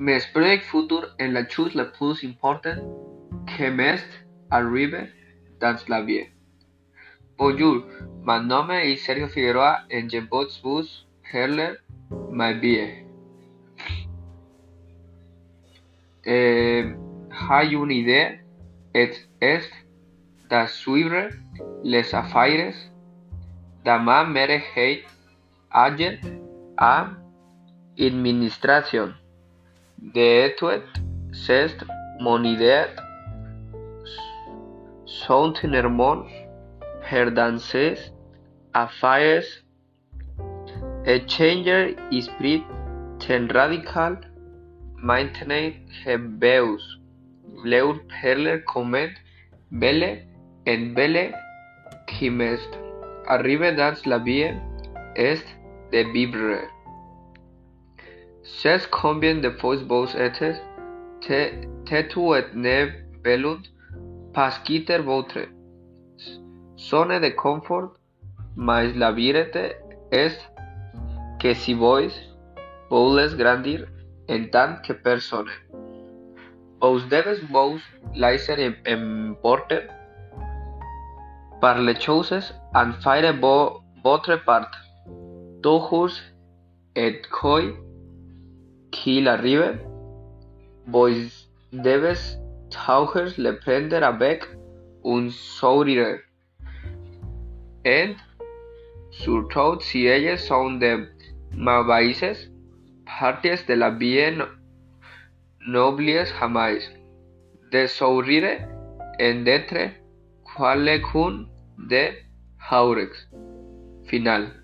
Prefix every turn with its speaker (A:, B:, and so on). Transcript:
A: mes project futur en la chose la plus important que m'est arrive dans la vie. Bonjour, mon nom est Sergio Figueroa et je peux vous parler ma vie. Eh, hay una idea et est de suivre les affaires de ma mère agent a administration. De étude, c'est mon idée soutenirement per dans ces affaires et changer esprit ten radical maintenant que veus leur perler comment belle en belle qui m'est arrive dans la vie est de vivre. C'est combien de fois vos êtes têtu et ne velut pas quitter votre zone de confort, mais la vérité est que si vos voulez grandir en tant que personne, vos devez vos laisser emporter par les choses en faire vo votre part. Toujours et quoi qu'il arrive, vos devez toujours le prendre avec un sourire. Et surtout si elles sont de mauvaises parties de la vie, n'oubliez jamais de sourire et d'être quelqu'un de haurex. Final.